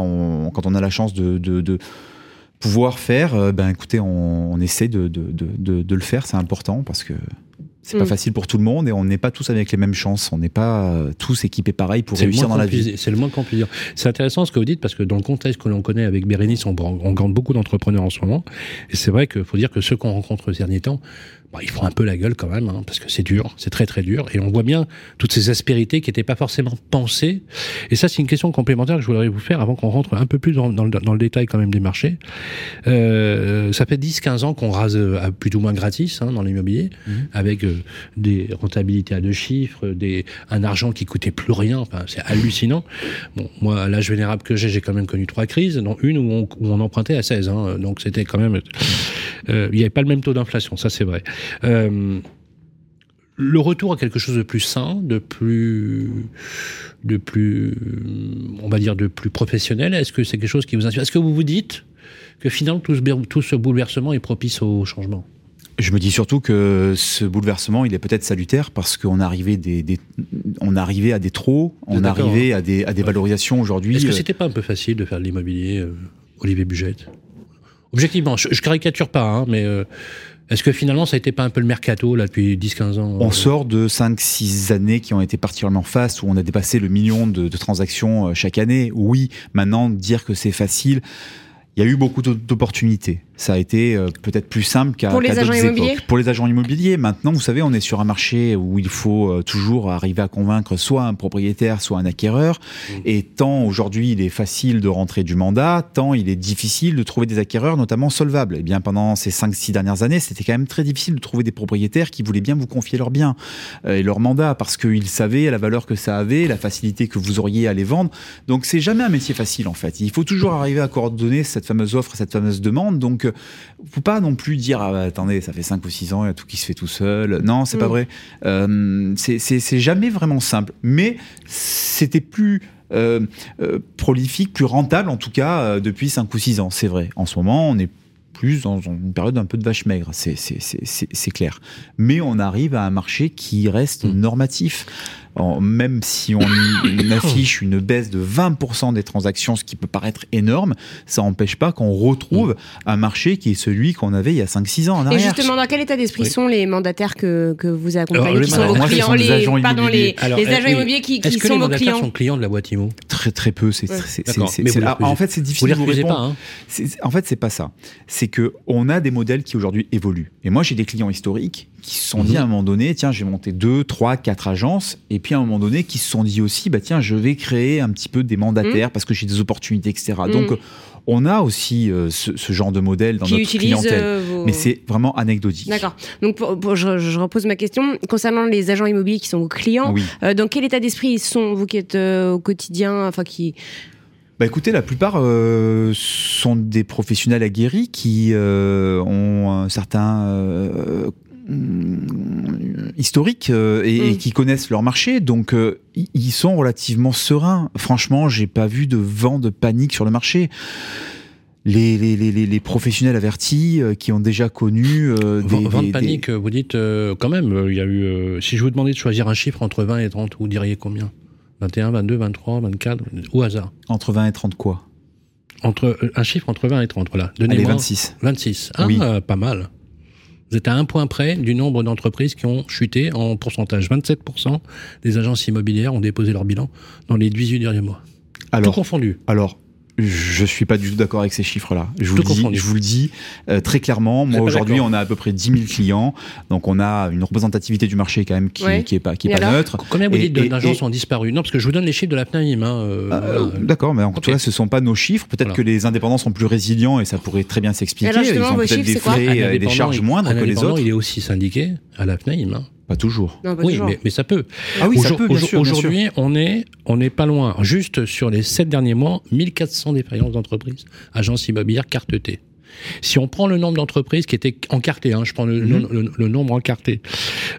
quand on a la chance de, pouvoir faire, euh, ben écoutez, on, on essaie de le faire. C'est important parce que c'est pas Mm. facile pour tout le monde et on n'est pas tous avec les mêmes chances. On n'est pas euh, tous équipés pareil pour réussir dans la vie. C'est le moins qu'on puisse dire. C'est intéressant ce que vous dites parce que dans le contexte que l'on connaît avec Bérénice, on, on beaucoup d'entrepreneurs en ce moment. Et c'est vrai qu'il faut dire que ceux qu'on rencontre ces derniers temps, bah, ils font un peu la gueule quand même, hein, parce que c'est dur, c'est très très dur. Et on voit bien toutes ces aspérités qui n'étaient pas forcément pensées. Et ça, c'est une question complémentaire que je voudrais vous faire avant qu'on rentre un peu plus dans, dans le, dans le détail quand même des marchés. Euh, ça fait 10-15 ans qu'on rase euh, à plus ou moins gratis hein, dans l'immobilier, avec euh, des rentabilités à deux chiffres, des, un argent qui coûtait plus rien. Enfin, c'est hallucinant. Bon, moi, à l'âge vénérable que j'ai, j'ai quand même connu trois crises, dont une où on, où on empruntait à 16. Hein, donc c'était quand même... euh, il n'y avait pas le même taux d'inflation, ça c'est vrai. Euh, le retour à quelque chose de plus sain, de plus, de plus, on va dire, de plus professionnel. Est-ce que c'est quelque chose qui vous inspire? Est-ce que vous vous dites que finalement tout ce, tout ce bouleversement est propice au changement? Je me dis surtout que ce bouleversement, il est peut-être salutaire parce qu'on arrivait des, des- on arrivait à des trop, on arrivait à des, à des Ouais. valorisations aujourd'hui. Est-ce que euh, c'était pas un peu facile de faire de l'immobilier, euh, Olivier Bugette? Objectivement, je, je caricature pas, hein, mais euh, est-ce que finalement ça a été pas un peu le mercato là depuis 10-15 ans On euh, sort de 5-6 années qui ont été particulièrement fastes, où on a dépassé le million de, de transactions euh, chaque année. Oui, maintenant, dire que c'est facile, il y a eu beaucoup d'o- d'opportunités. Ça a été euh, peut-être plus simple qu'à Pour les agents immobiliers époques. Pour les agents immobiliers, maintenant, vous savez, on est sur un marché où il faut euh, toujours arriver à convaincre soit un propriétaire, soit un acquéreur. Mmh. Et tant aujourd'hui il est facile de rentrer du mandat, tant il est difficile de trouver des acquéreurs, notamment solvables. Et bien pendant ces 5-6 dernières années, c'était quand même très difficile de trouver des propriétaires qui voulaient bien vous confier leurs biens euh, et leur mandat parce qu'ils savaient la valeur que ça avait, la facilité que vous auriez à les vendre. Donc c'est jamais un métier facile en fait. Il faut toujours arriver à coordonner cette fameuse offre, cette fameuse demande. Donc euh, faut pas non plus dire ah bah, attendez ça fait 5 ou 6 ans il y a tout qui se fait tout seul. Non c'est pas Mm. vrai. Euh, c'est jamais vraiment simple. Mais c'était plus euh, euh, prolifique, plus rentable en tout cas euh, depuis 5 ou 6 ans, c'est vrai. En ce moment, on est plus dans une période un peu de vache maigre, c'est- c'est c'est- c'est- c'est clair. Mais on arrive à un marché qui reste Mm. normatif. En- même si on, affiche une baisse de 20% des transactions, ce qui peut paraître énorme, ça n'empêche pas qu'on retrouve un marché qui est celui qu'on avait il y a 5-6 ans en Et arrière. justement, dans quel état d'esprit Oui. sont les mandataires que, que vous accompagnez, Alors, les qui sont vos clients, les, agents pardon, les, immobiliers. Alors, les agents immobiliers qui, qui que sont les vos clients sont clients de la boîte IMO? Très très peu. C'est, Ouais. en fait, c'est Vous difficile de vous répondre. pas, hein en fait, c'est pas ça. C'est que on a des modèles qui aujourd'hui évoluent. Et moi, j'ai des clients historiques qui se sont dit Mhm. à un moment donné, tiens, j'ai monté deux, trois, quatre agences, et puis à un moment donné, qui se sont dit aussi, bah tiens, je vais créer un petit peu des mandataires parce que j'ai des opportunités, etc. Donc, Mhm. on a aussi euh, ce, ce genre de modèle dans qui notre clientèle. euh, vos... Mais c'est vraiment anecdotique. D'accord. Donc, pour- pour- je, je repose ma question. Concernant les agents immobiliers qui sont vos clients, Oui. euh, dans quel état d'esprit ils sont, vous qui êtes euh, au quotidien, enfin qui... Bah écoutez, la plupart euh, sont des professionnels aguerris qui euh, ont un certain euh, historique euh, et, et Mm. qui connaissent leur marché, donc euh, i- ils sont relativement sereins. Franchement, j'ai pas vu de vent de panique sur le marché. Les, les, les, les- les professionnels avertis euh, qui ont déjà connu euh, des, Vent vent des- de panique, vous dites euh, quand même, euh, il y a eu. euh, si je vous demandais de choisir un chiffre entre 20 et 30, vous diriez combien? 21, 22, 23, 24, au hasard. entre 20 et 30 quoi? Entre, euh, un chiffre entre 20 et 30, voilà. Allez, Donnez-moi 26. 26. Ah, Oui. pas mal. Vous êtes à un point près du nombre d'entreprises qui ont chuté en pourcentage. 27% des agences immobilières ont déposé leur bilan dans les 18 derniers mois. Tout Alors, confondu. Alors, je suis pas du tout d'accord avec ces chiffres-là. Je vous le dis, confondu. je vous le dis euh, très clairement. Moi aujourd'hui, on a à peu près 10 000 clients, donc on a une représentativité du marché quand même qui, Ouais. qui est pas qui est pas alors neutre. Combien vous Et- dites d'agences ont disparu Non, parce que je vous donne les chiffres de la FNAIM. Hein, euh, Euh, voilà. D'accord, mais en tout cas, ce sont pas nos chiffres. Peut-être Voilà. que les indépendants sont plus résilients et ça pourrait très bien s'expliquer. Alors, Ils justement, ont vos peut-être chiffres, des c'est quoi? frais et des indépendant, charges moindres que les autres. Il est aussi syndiqué à la FNAIM. hein. Pas toujours. Non, pas Oui, toujours. mais, mais ça peut. Ah oui, ça Aujourd- peut, bien aujourd-. Aujourd'hui, on est, on n'est pas loin. Juste sur les sept derniers mois, 1400 défaillances d'entreprises, agences immobilières, carte T. Si on prend le nombre d'entreprises qui étaient encartées, hein, je prends le, Mhm. le- le nombre encarté,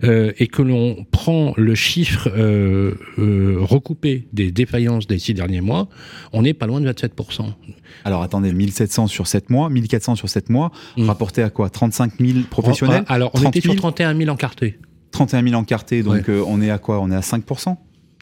euh, et que l'on prend le chiffre euh, euh, recoupé des défaillances des six derniers mois, on n'est pas loin de 27%. Alors attendez, 1700 sur 7 mois, 1400 sur 7 mois, Mm. rapporté à quoi? 35 000 professionnels? Alors, on 30 était sur 000, 31 000 encartés. 31 000 encartés, donc euh, on est à quoi? On est à 5%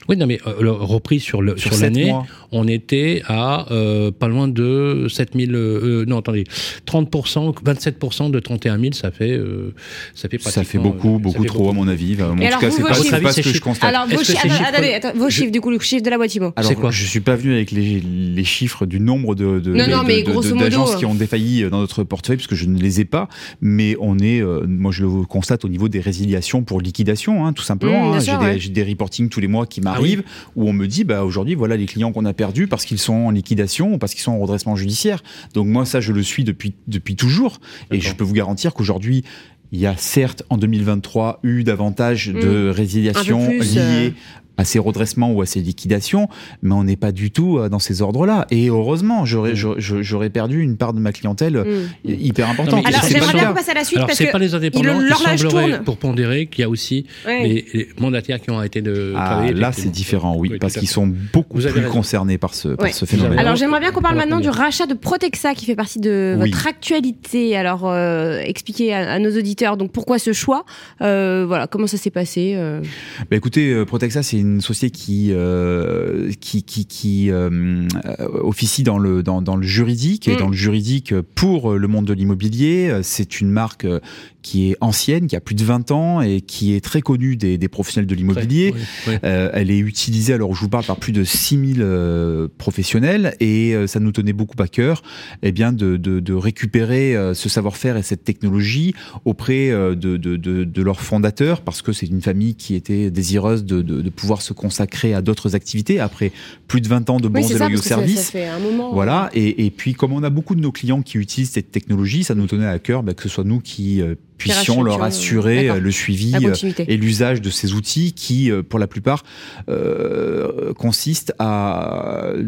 Oui, non, mais euh, repris sur le- sur sur 7 l'année, mois. on était à euh, pas loin de 7000. Euh, non, attendez, 30%, 27% de 31 000, ça fait, euh, ça fait Ça fait beaucoup, euh, beaucoup ça fait trop à mon avis. En tout alors, cas, c'est pas, chiffres c'est pas ce que je constate. Alors, vos que chiffres, ces chiffres- attendez, attends, vos je- chiffres, du coup, le chiffre de la boîte IMO. Alors, C'est quoi je suis pas venu avec les, les chiffres du nombre de, de, Non, de- non, de- mais de- grosso de- modo, d'agences euh. qui ont défailli dans notre portefeuille, puisque je ne les ai pas. Mais on est, euh, moi, je le constate au niveau des résiliations pour liquidation, hein, tout simplement. Bien hein. j'ai, des, reportings tous les mois qui Ah m'arrivent où on me dit, bah, aujourd'hui, voilà les clients qu'on a perdus parce qu'ils sont en liquidation ou parce qu'ils sont en redressement judiciaire. Donc moi, ça, je le suis depuis, depuis toujours. Et je peux vous garantir qu'aujourd'hui, il y a certes en 2023 eu davantage de Mmh. résiliation Un peu plus, liées euh. À ces redressements ou à ces liquidations, mais on n'est pas du tout euh, dans ces ordres-là. Et heureusement, j'aurais, Mmh. j'aurais- perdu une part de ma clientèle euh, Hmm. hyper importante. Alors, j'aimerais bien qu'on passe à la suite Alors, parce c'est que pas les indépendants, il semblerait, tourne. pour pondérer, qu'il y a aussi Ouais. les, les mandataires qui ont arrêté de Ah, travailler. là, c'est différent, oui, Oui, parce qu'ils sont beaucoup plus raison. concernés par ce, par Ouais. ce Vous phénomène. Alors j'aimerais bien qu'on parle maintenant du rachat de Protexa qui fait partie de Oui. votre actualité. Alors euh, expliquez à, à nos auditeurs donc pourquoi ce choix, euh, voilà comment ça s'est passé. euh. Bah écoutez, euh, Protexa, c'est une société qui euh, qui qui, qui euh, euh, officie dans le dans, dans le juridique et Mm. dans le juridique pour le monde de l'immobilier. C'est une marque euh, qui est ancienne, qui a plus de 20 ans et qui est très connue des, des professionnels de l'immobilier. Oui, oui. Euh, elle est utilisée, alors je vous parle, par plus de 6000 euh, professionnels et euh, ça nous tenait beaucoup à cœur eh bien, de, de, de récupérer euh, ce savoir-faire et cette technologie auprès euh, de, de, de, de leurs fondateurs parce que c'est une famille qui était désireuse de, de, de pouvoir se consacrer à d'autres activités après plus de 20 ans de bons Oui et ça loyaux ça, services. ça fait un moment. Voilà, et, et puis comme on a beaucoup de nos clients qui utilisent cette technologie, ça nous tenait à cœur bah, que ce soit nous qui euh, puissions leur rassurions, assurer euh, le suivi euh, et l'usage de ces outils qui, euh, pour la plupart, euh, consistent à euh,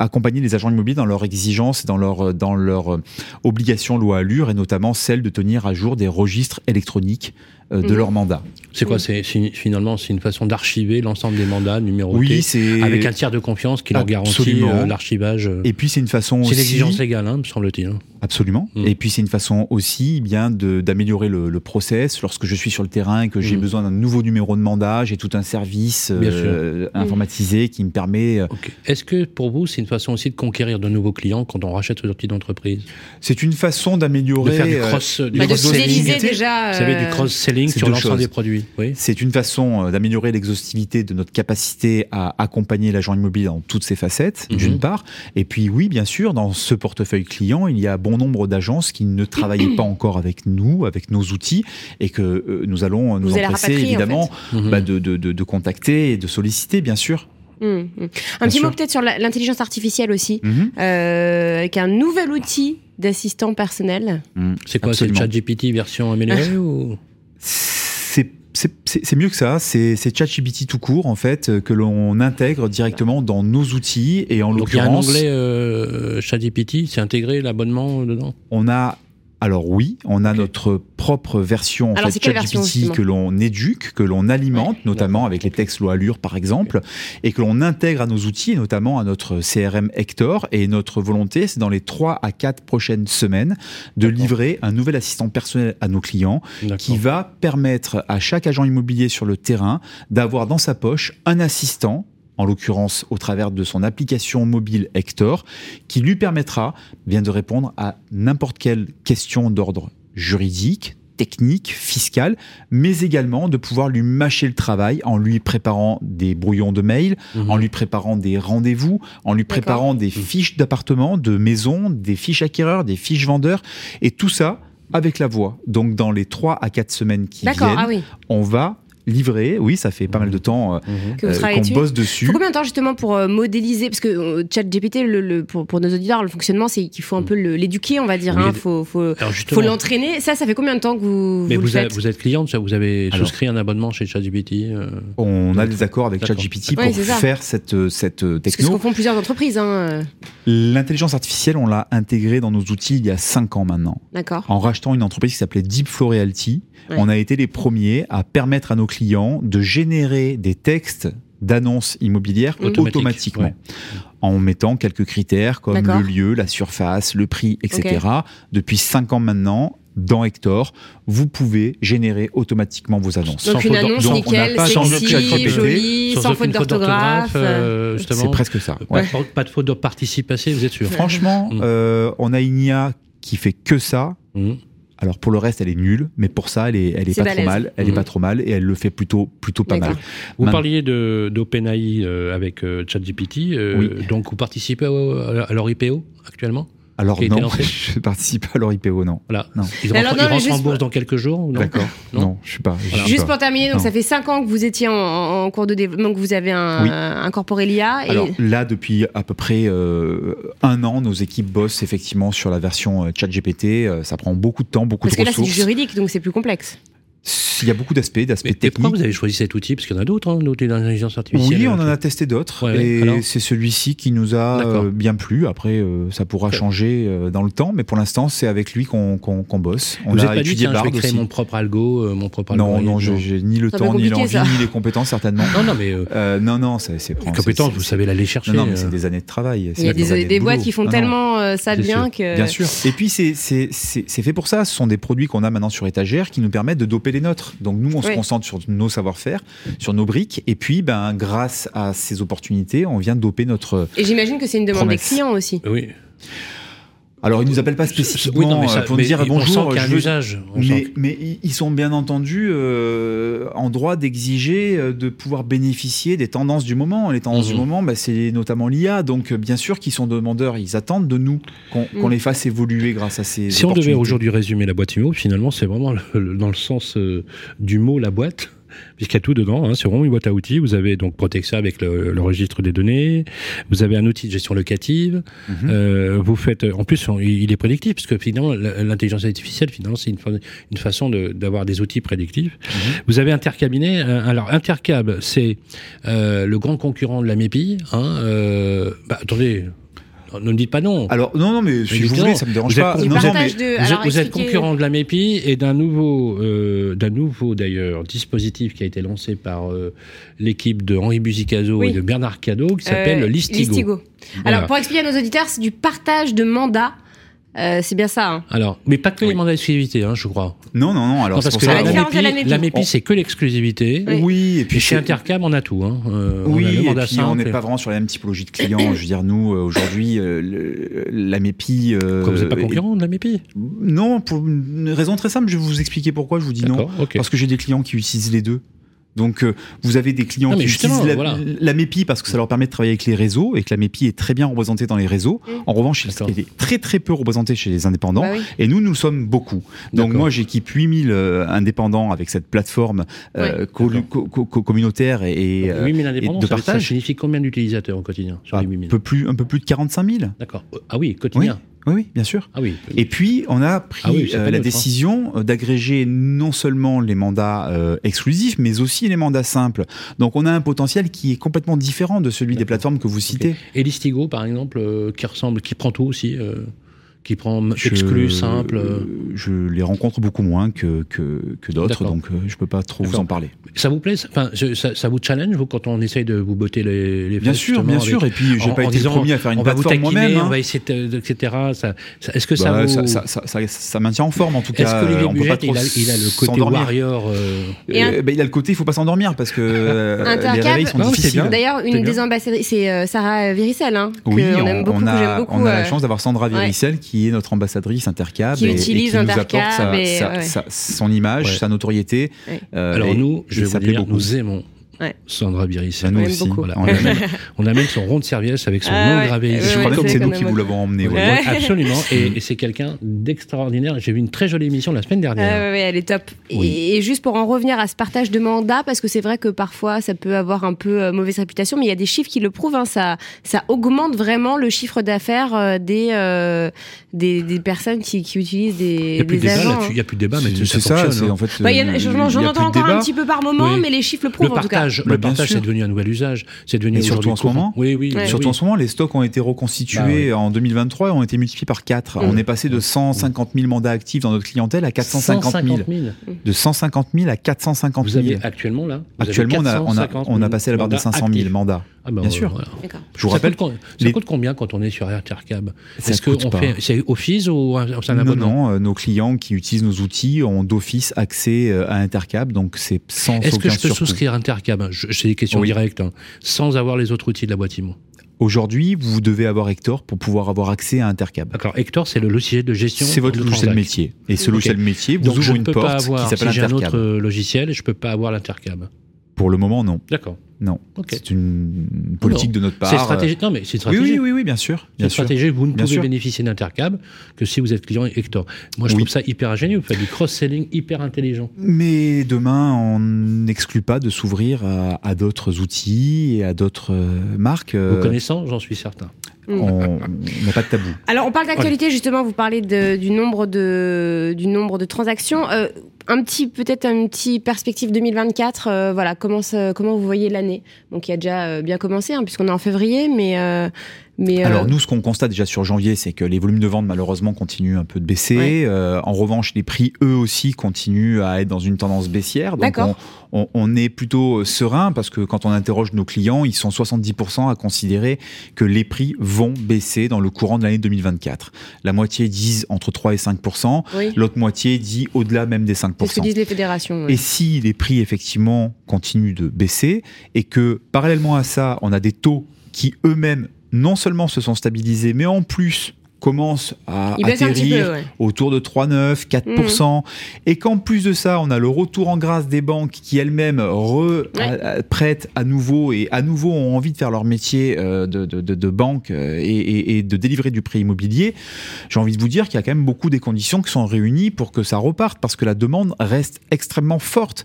accompagner les agents immobiliers dans leurs exigences, dans leurs dans leur euh, obligations loi Allure, et notamment celle de tenir à jour des registres électroniques euh, de Mhm. leur mandat. C'est quoi c'est, Finalement, c'est une façon d'archiver l'ensemble des mandats numérotés Oui, c'est avec un tiers de confiance qui leur garantit euh, l'archivage. euh. et puis c'est une façon C'est l'exigence légale, hein, me semble-t-il. hein. Absolument. Mm. Et puis c'est une façon aussi eh bien de- d'améliorer le, le process. Lorsque je suis sur le terrain et que j'ai Mm. besoin d'un nouveau numéro de mandat, j'ai tout un service euh, informatisé qui me permet. euh. Est-ce que pour vous, c'est une façon aussi de conquérir de nouveaux clients quand on rachète ce type d'entreprise C'est une façon De d'améliorer. faire du euh, cross, du Bah, de cross-selling. fidéliser déjà. Vous savez, du cross-selling c'est sur deux l'ensemble des produits. Oui. C'est une façon euh, d'améliorer l'exhaustivité de notre capacité à accompagner l'agent immobilier dans toutes ses facettes, Mhm. d'une part. Et puis oui, bien sûr, dans ce portefeuille client, il y a bon nombre d'agences qui ne travaillaient pas encore avec nous, avec nos outils, et que euh, nous allons nous Vous empresser en évidemment Mhm. bah, de, de, de, de contacter et de solliciter, bien sûr. Hum, hum. Un petit sûr. mot peut-être sur l'intelligence artificielle aussi, Mhm. euh, avec un nouvel outil d'assistant personnel. Mhm. C'est quoi C'est le Absolument. chat GPT version améliorée ou? C'est mieux que ça, c'est ChatGPT tout court en fait euh, que l'on intègre directement dans nos outils et en Donc il y a un l'occurrence onglet euh, chat GPT, c'est intégré l'abonnement dedans? On a alors oui, on a notre propre version en Alors, fait, ChatGPT que l'on éduque, que l'on alimente, notamment avec les textes loi Allure par exemple, et que l'on intègre à nos outils, notamment à notre CRM Hector. Et notre volonté, c'est dans les 3 à 4 prochaines semaines de livrer un nouvel assistant personnel à nos clients qui va permettre à chaque agent immobilier sur le terrain d'avoir dans sa poche un assistant en l'occurrence au travers de son application mobile Hector, qui lui permettra bien de répondre à n'importe quelle question d'ordre juridique, technique, fiscal, mais également de pouvoir lui mâcher le travail en lui préparant des brouillons de mail, Mhm. en lui préparant des rendez-vous, en lui préparant des fiches d'appartement, de maison, des fiches acquéreurs, des fiches vendeurs, et tout ça avec la voix. Donc dans les 3 à 4 semaines qui viennent, ah oui. on va livré. Oui, ça fait pas mal de temps euh. Que vous euh, travaillez qu'on dessus. bosse Faut dessus. combien de temps justement pour euh, modéliser? Parce que euh, ChatGPT, le, le- pour, pour nos auditeurs, le fonctionnement, c'est qu'il faut un peu le- l'éduquer, on va dire. Hein. mais- faut, faut, faut l'entraîner. Ça, ça fait combien de temps que vous, mais vous, vous, le vous êtes cliente, ça, vous avez Alors. souscrit un abonnement chez ChatGPT euh, On a des accords avec. ChatGPT pour faire cette, cette euh, Parce que ce techno. qu'on font plusieurs entreprises. Hein. L'intelligence artificielle, on l'a intégrée dans nos outils il y a 5 ans maintenant. D'accord. En rachetant une entreprise qui s'appelait Deep Flow Realty, Ouais. on a été les premiers à permettre à nos clients de générer des textes d'annonces immobilières. Automatique, automatiquement. ouais. En mettant quelques critères comme le lieu, la surface, le prix, etc. Depuis 5 ans maintenant, dans Hector, vous pouvez générer automatiquement vos annonces. Donc Sans une faute annonce donc, on n'a nickel, pas changé de sexy, jolie, sans, faute aucune d'orthographe. euh, justement. C'est presque ça. Pas, de- pas de faute de participe passé, vous êtes sûr Franchement, Mhm. euh, on a une IA qui fait que ça. Mhm. Alors pour le reste, elle est nulle, mais pour ça, elle est, elle est pas trop mal. Elle est Mhm. pas trop mal et elle le fait plutôt, plutôt pas mal. Vous parliez d'OpenAI euh, avec euh, ChatGPT, euh, Oui. donc vous participez au- à leur IPO actuellement? Alors non, je participe pas à leur IPO, non. Voilà. Non. Ils rentrent, alors, non, ils mais rentrent en bourse pour- dans quelques jours ou non D'accord. Non. Non, je suis pas. je suis Juste pas. pour terminer, donc Non. ça fait 5 ans que vous étiez en, cours de développement, que vous avez un, Oui. incorporé l'IA. Et... Alors là, depuis à peu près euh, un an, nos équipes bossent effectivement sur la version euh, ChatGPT. Euh, ça prend beaucoup de temps, beaucoup Parce de que là, c'est du ressources. juridique, donc c'est plus complexe. Il y a beaucoup d'aspects, d'aspects mais pourquoi techniques. vous avez choisi cet outil? Parce qu'il y en a d'autres, hein, d'outils d'intelligence artificielle. Oui, on en a testé d'autres Ouais, et c'est celui-ci qui nous a euh, bien plu. Après, euh, ça pourra changer euh, dans le temps, mais pour l'instant, c'est avec lui qu'on bosse. On Vous a n'êtes pas dit, étudié tiens, je vais créer mon propre algo, euh, mon propre Non, algorithme non, j'ai ni le temps, ni l'envie, ni les compétences certainement. Non, non, mais euh, Euh, non, non, ça c'est les compétences, vous savez l'aller chercher. Non, non, mais c'est euh. des années de travail. Il y a des, boîtes qui font Non, non. tellement euh, ça bien que. Bien sûr. Et puis, c'est- c'est c'est- c'est fait pour ça. Ce sont des produits qu'on a maintenant sur étagère qui nous permettent de doper les nôtres. Donc, nous, on se concentre sur nos savoir-faire, sur nos briques. Et puis, ben, grâce à ces opportunités, on vient doper notre. Et j'imagine que c'est une demande Promesse. des clients aussi. Oui. Alors, ils nous appellent pas spécifiquement Oui, non, mais ça- euh, pour mais nous dire on bonjour. sent qu'il y a je un veux- usage. on sent Mais, que- mais ils- sont bien entendu euh, en droit d'exiger euh, de pouvoir bénéficier des tendances du moment. Les tendances Mhm. du moment, bah, c'est notamment l'IA. Donc, euh, bien sûr qu'ils sont demandeurs. Ils attendent de nous qu'on Mhm. les fasse évoluer grâce à ces Si on devait aujourd'hui résumer la boîte IMO, finalement, c'est vraiment le- le- dans le sens euh, du mot la boîte, puisqu'il y a tout dedans. hein. c'est vraiment une boîte à outils. Vous avez donc Protexa avec le, le registre des données. Vous avez un outil de gestion locative. Mhm. Euh, vous faites, en plus, on- il est prédictif, parce que finalement, l'intelligence artificielle, finalement, c'est une, une façon de- d'avoir des outils prédictifs. Mhm. Vous avez Intercabinet. euh, alors, Intercab, c'est euh, le grand concurrent de la MEPI. Hein, bah, attendez, ne me dites pas non. Alors, non, non, mais si vous voulez, ça me dérange vous êtes pas. Non, non, mais de. Vous, alors, êtes, vous êtes concurrent de la MEPI et d'un nouveau, euh, d'un nouveau d'ailleurs dispositif qui a été lancé par euh, l'équipe de Henri Buzicazo Oui. et de Bernard Cadeau qui s'appelle Euh, Listigo. Alors, Voilà. pour expliquer à nos auditeurs, c'est du partage de mandats. Euh, c'est bien ça. hein. Alors, mais pas que les Oui. mandats d'exclusivité, hein, je crois. non, non, non. Alors, Non, parce que ça. la la, la MEPI, MEPI. la MEPI, On- c'est que l'exclusivité. Oui. Oui, et Et puis chez Intercam, on a tout. Hein. Euh, on Oui, a le et puis on simple. n'est pas vraiment sur la même typologie de clients. Je veux dire, nous, euh, aujourd'hui, euh, la MEPI. euh, Quoi, vous n'êtes pas concurrent de la MEPI Non, pour une raison très simple, je vais vous expliquer pourquoi je vous dis non. Parce que j'ai des clients qui utilisent les deux. Donc, euh, vous avez des clients Non, qui utilisent la, voilà. la MEPI parce que ça leur permet de travailler avec les réseaux et que la MEPI est très bien représentée dans les réseaux. En revanche, elle est très très peu représentée chez les indépendants. Bah oui. Et nous, nous sommes beaucoup. Donc moi, j'équipe 8000 euh, indépendants avec cette plateforme euh, co- D'accord. co- co- co- communautaire et, et, euh, 8000 indépendants, de ça, ça partage. signifie combien d'utilisateurs au quotidien sur un les 8000 peu plus, un peu plus de 45 000. D'accord. Euh, Ah oui, quotidien. Oui, oui, bien sûr. Ah oui. Et puis, on a pris Ah oui, euh, la décision euh, d'agréger non seulement les mandats euh, exclusifs, mais aussi les mandats simples. Donc, on a un potentiel qui est complètement différent de celui des plateformes que vous citez. Et Listigo, par exemple, euh, qui ressemble, qui prend tout aussi, qui prend Je- exclu, simple. euh, euh, Je les rencontre beaucoup moins que, que, que d'autres, donc euh, je peux pas trop vous en parler. Ça vous plaît ça- Enfin, je- ça, ça vous challenge vous quand on essaye de vous botter les, les Bien sûr, bien avec- sûr. Et puis, j'ai pas été disant, premier à faire une on vous plateforme moi-même. hein. on va essayer de, etc. Ça, ça- Est-ce que ça Bah, vous ça, ça, ça, ça- ça maintient en forme en tout Est-ce cas. qu'Olivier euh, on peut pas trop il a, il a le côté warrior euh, Et un- Euh, bah, il a le côté, il faut pas s'endormir parce que euh, les réveils sont Non, difficiles. D'ailleurs, une des ambassadrices, c'est euh, Sarah Viricel, hein, que Oui, on aime beaucoup, on que a, j'aime beaucoup. on a euh, la chance d'avoir Sandra Viricel qui est notre ambassadrice Intercab Qui et, qui nous Intercab apporte sa, et- sa- ouais. sa- son image, Ouais. sa notoriété. Ouais. euh, Alors et- nous, je vais vous dire, beaucoup. nous aimons Ouais. Sandra Biris. Bah, nous On aussi. Voilà, on, amène, on amène son rond de serviette avec son Ah nom ouais. gravé. Je crois que c'est nous qui vous l'avons emmené. ouais. Ouais. Ouais, absolument. Et, et c'est quelqu'un d'extraordinaire. J'ai vu une très jolie émission la semaine dernière. ouais, elle est top. Oui. Et, et juste pour en revenir à ce partage de mandat, parce que c'est vrai que parfois ça peut avoir un peu euh, mauvaise réputation, mais il y a des chiffres qui le prouvent. hein, ça, ça augmente vraiment le chiffre d'affaires euh, des, euh, des des personnes qui, qui utilisent des, Il n'y a plus de des débat agents. là-dessus. Il n'y a plus de débat, mais C'est ça, hein. en fait. Bah, euh, j'en entends encore un petit peu par moment, mais les chiffres le Le prouvent en tout cas. Partage, Bah, le partage, c'est devenu un nouvel usage. C'est devenu Et surtout en ce courant. moment. Oui, oui. Ouais. Surtout oui. en ce moment, les stocks ont été reconstitués Bah oui. en 2023 et ont été multipliés par 4. Mm. On est passé de 150 000 mandats actifs dans notre clientèle à 450 000. 150 000. De 150 000 à 450 Vous 000. avez actuellement là Actuellement, on a, on, a, 450 on a passé la barre de mandats 500 000 actifs. mandats. Ah bah, Bien euh, sûr. voilà. Je vous ça rappelle, coûte, con- ça les- coûte combien quand on est sur Intercab Ça Est-ce que on fait c'est Office ou un- un non, abonnement non, euh, nos clients qui utilisent nos outils ont d'office accès euh, à Intercab, donc c'est sans Est-ce que je peux souscrire Intercab C'est des questions Oui. directes, hein, sans avoir les autres outils de la boîte IMO. Aujourd'hui, vous devez avoir Hector pour pouvoir avoir accès à Intercab. D'accord. Hector, c'est le logiciel de gestion. C'est votre logiciel métier. Et ce Ok. logiciel métier vous Donc je ouvre ne une porte avoir, qui s'appelle si j'ai un Intercab. autre euh, logiciel, je peux pas avoir l'Intercab. Pour le moment, non. D'accord. Non. C'est une politique de notre part. C'est stratégique. Non, mais c'est Oui, stratégique. oui, oui, oui, bien sûr. C'est Bien sûr. stratégie, vous ne Bien pouvez sûr. bénéficier d'Intercab que si vous êtes client Hector. Moi, je Oui. trouve ça hyper ingénieux. Vous faites du cross-selling hyper intelligent. Mais demain, on n'exclut pas de s'ouvrir à, à d'autres outils et à d'autres euh, marques. Vous Euh, connaissant, j'en suis certain. on on n'a pas de tabou. Alors, on parle d'actualité, justement, vous parlez de- du, nombre de, du nombre de transactions. Euh, un petit, peut-être un petit perspective 2024, euh, voilà, comment, comment vous voyez l'année? Donc, il a déjà euh, bien commencé, hein, puisqu'on est en février, mais. Euh, mais euh, Alors nous, ce qu'on constate déjà sur janvier, c'est que les volumes de vente malheureusement continuent un peu de baisser. Ouais. Euh, en revanche, les prix, eux aussi, continuent à être dans une tendance baissière. Donc on, on- on est plutôt serein parce que quand on interroge nos clients, ils sont 70% à considérer que les prix vont baisser dans le courant de l'année 2024. La moitié disent entre 3 et 5%. oui, L'autre moitié dit au-delà même des 5%. c'est ce que disent les fédérations. ouais. Et si les prix effectivement continuent de baisser et que parallèlement à ça, on a des taux qui eux-mêmes non seulement se sont stabilisés, mais en plus commencent à Il atterrir peu, ouais. autour de 3,9, 4%, et qu'en plus de ça, on a le retour en grâce des banques qui elles-mêmes à- prêtent à nouveau et à nouveau ont envie de faire leur métier euh, de, de, de- de banque euh, et, et- et de délivrer du prêt immobilier. J'ai envie de vous dire qu'il y a quand même beaucoup des conditions qui sont réunies pour que ça reparte, parce que la demande reste extrêmement forte.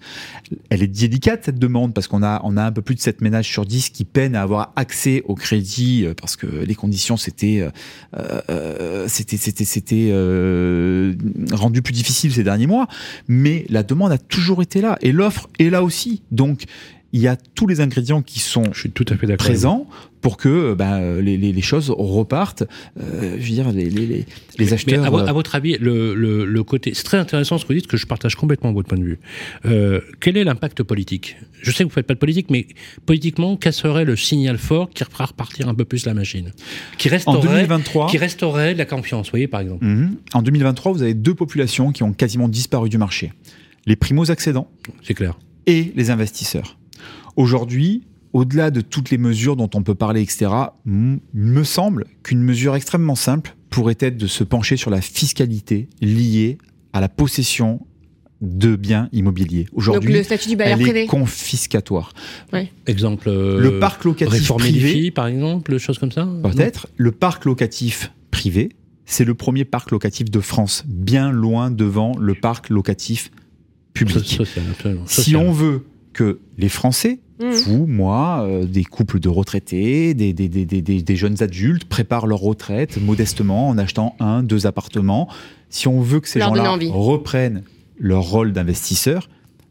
Elle est délicate cette demande parce qu'on a on a un peu plus de 7 ménages sur 10 qui peinent à avoir accès au crédit euh, parce que les conditions c'était euh, euh, c'était c'était c'était euh, rendu plus difficile ces derniers mois. Mais la demande a toujours été là. Et l'offre est là aussi. Donc il y a tous les ingrédients qui sont Je suis tout à fait d'accord. présents pour que ben, les, les- les choses repartent. Euh, je veux dire, les, les, les, les Mais acheteurs. à, vo- euh, à votre avis, le, le- le côté, c'est très intéressant ce que vous dites, que je partage complètement votre point de vue. Euh, quel est l'impact politique? Je sais que vous faites pas de politique, mais politiquement, quel serait le signal fort qui fera repartir un peu plus la machine, qui en restaurerait, 2023, qui restaurerait la confiance, vous voyez par exemple. Mhm. en 2023, vous avez deux populations qui ont quasiment disparu du marché les primo-accédants C'est clair. et les investisseurs. Aujourd'hui, au-delà de toutes les mesures dont on peut parler, etc., me semble qu'une mesure extrêmement simple pourrait être de se pencher sur la fiscalité liée à la possession de biens immobiliers. Aujourd'hui, le statut du bailleur elle privé. est confiscatoire. Exemple. euh, le parc locatif réformer les privé, filles, par exemple, choses comme ça. peut-être, le parc locatif privé, c'est le premier parc locatif de France, bien loin devant le parc locatif public. So- social, absolument. Si Social. on veut que les Français, Vous, moi, euh, des couples de retraités, des, des, des, des, des- des jeunes adultes préparent leur retraite modestement en achetant un, deux appartements, si on veut que ces gens-là reprennent leur rôle d'investisseurs,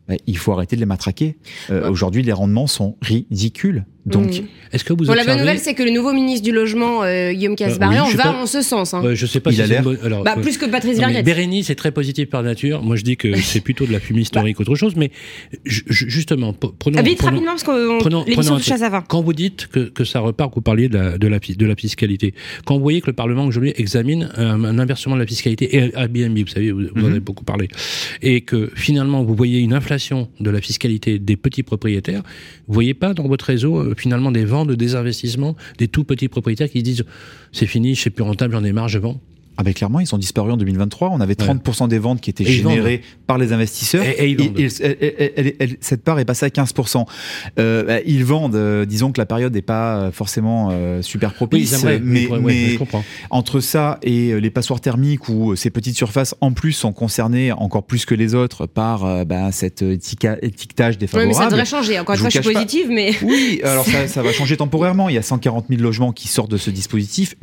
ben, il faut arrêter de les matraquer. Euh, Ouais. Aujourd'hui, les rendements sont ridicules. Donc, Mhm. Est-ce que vous Bon, la bonne nouvelle, c'est que le nouveau ministre du Logement, euh, Guillaume Casbarian, oui, sais va pas. en ce sens. hein. Ouais, je sais pas Il si a c'est l'air- une bonne- alors, Bah, ouais. plus que Patrice Vergret. Bérénice est très positif par nature. Moi, je dis que c'est plutôt de la fumée historique qu'autre chose. Mais ju- ju- justement, prenons, Ah, Vite, prenons- rapidement, parce que prenons- l'émission touche à fin. quand vous dites que, que ça repart, que vous parliez de la, de, la, fi- de la fiscalité, quand vous voyez que le Parlement aujourd'hui examine un, un inversement de la fiscalité et Airbnb, vous savez, vous, vous en Mhm. avez beaucoup parlé, et que finalement vous voyez une inflation de la fiscalité des petits propriétaires, vous voyez pas dans votre réseau euh, finalement des ventes de désinvestissement des tout petits propriétaires qui se disent c'est fini, suis plus rentable, j'en ai marre, je vends Ah ben clairement, ils ont disparu en 2023. On avait Ouais. 30% des ventes qui étaient Et ils générées par les investisseurs. Et- et ils vendent. elle- elle- elle- elle- cette part est passée à 15%. Euh, bah, ils vendent. euh, disons que la période n'est pas euh, forcément euh, super Oui, propice. ils aimeraient, mais, mais comprends. entre ça et les passoires thermiques où ces petites surfaces en plus sont concernées encore plus que les autres par euh, bah, cet ética- étiquetage Ouais, mais défavorable. ça devrait changer. Encore une fois, je suis pas. positive, mais. Oui, alors ça, ça va changer temporairement. Il y a 140 000 logements qui sortent de ce dispositif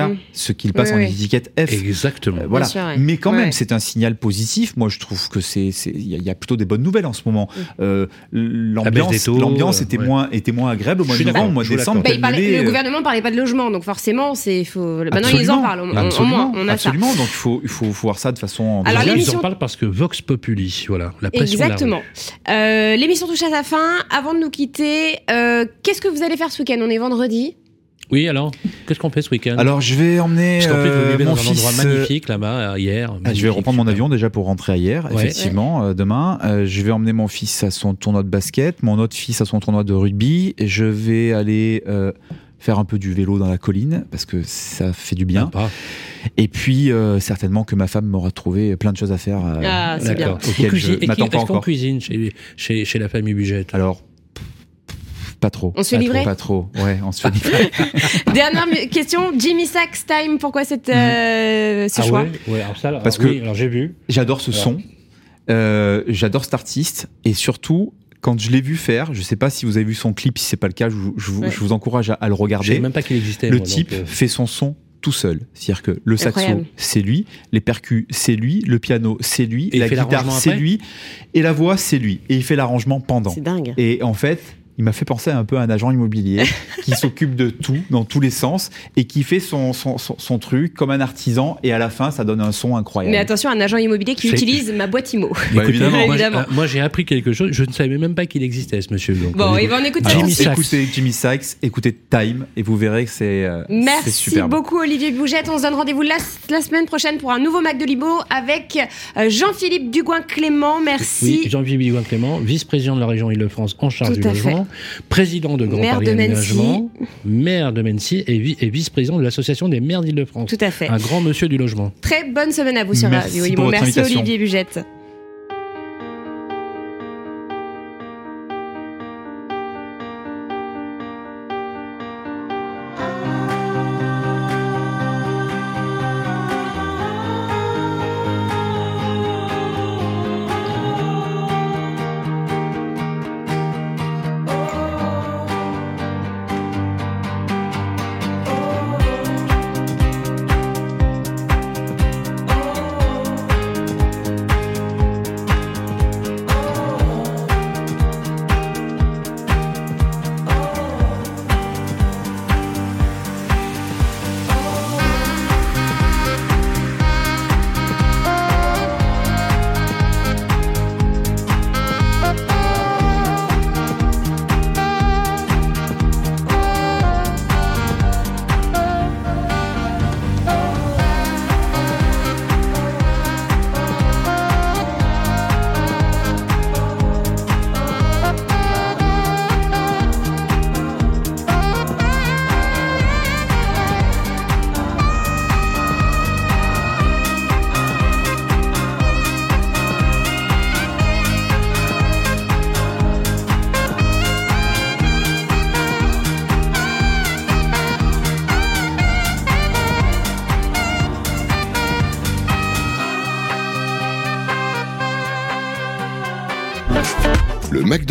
Mm. ce qu'ils passent Oui, en oui. étiquette F. Exactement. Euh, voilà. sûr, ouais. Mais quand même, c'est un signal positif. Moi, je trouve que c'est, il y, a- il y a plutôt des bonnes nouvelles en ce moment. Mm. Euh, l'ambiance, était ouais. moins, était moins agréable au mois de novembre, mois de décembre. Bah, parlait- le gouvernement parlait pas de logement, donc forcément, c'est faut. Maintenant, ils en parlent. Au absolument, on a absolument. Donc, il faut, il faut, faut voir ça de façon. Alors, Là, ils l'émission- en parlent parce que Vox Populi, voilà, la pression. Exactement. Euh, L'émission touche à sa fin. Avant de nous quitter, euh, qu'est-ce que vous allez faire ce week-end? On est vendredi. Oui, alors, qu'est-ce qu'on fait ce week-end? Alors, je vais emmener Parce qu'en plus, vous euh, vivez mon dans un endroit fils. euh, magnifique là-bas, euh, hier. Ah, je vais magnifique, reprendre mon avion déjà pour rentrer hier, Ouais. effectivement, euh, demain. Euh, je vais emmener mon fils à son tournoi de basket, mon autre fils à son tournoi de rugby. Et je vais aller euh, faire un peu du vélo dans la colline parce que ça fait du bien. Sympa. Et puis, euh, certainement que ma femme m'aura trouvé plein de choses à faire. euh, Ah, c'est bien. D'accord. Vous auxquelles cuisinez- je et m'attends qui- pas Est-ce qu'on encore. cuisine chez, chez, chez la famille Buget Alors, pas trop. On se fait Pas livrer trop, Pas trop, ouais, on se fait livrer. Dernière question. Jimmy Sachs Time. Pourquoi cette, euh, ce ah choix ouais, ouais, alors ça, alors, Parce oui, que- alors j'ai vu. J'adore ce Alors. son, euh, j'adore cet artiste, et surtout, quand je l'ai vu faire, je sais pas si vous avez vu son clip, si c'est pas le cas, je vous, je vous- Ouais. je vous encourage à, à le Je savais regarder. même pas qu'il existait. Le moi, donc, type euh, fait son son tout seul. C'est-à-dire que le saxo, c'est lui, les percus, c'est lui, le piano, c'est lui, Et la guitare, c'est lui, et la voix, c'est lui. Et il fait l'arrangement pendant. C'est dingue. Et en fait, il m'a fait penser un peu à un agent immobilier qui s'occupe de tout, dans tous les sens, et qui fait son, son, son, son truc comme un artisan, et à la fin, ça donne un son incroyable. Mais attention, un agent immobilier qui utilise ma boîte IMO. Bah, évidemment. moi, j'ai- Évidemment. euh, Moi, j'ai appris quelque chose. Je ne savais même pas qu'il existait, ce monsieur. Donc, Bon, euh, et ben on écoute. Jimmy. Sachs. Écoutez Jimmy Sachs, écoutez Time, et vous verrez que c'est euh, Merci beaucoup Olivier Bougette. On se donne rendez-vous la, la semaine prochaine pour un nouveau Mac de Libo avec euh, Jean-Philippe Dugoin-Clément. Merci. Oui, Jean-Philippe Bigouin Clément, vice-président de la région Île-de-France en charge Tout du fait. Président de Grand Maire Paris de. Aménagement, maire de Mency et, vi- et vice-président de l'association des maires d'Île-de-France. Tout à fait. Un grand monsieur du logement. Très bonne semaine à vous sur Merci Radio Imo. Merci. Olivier Bugette.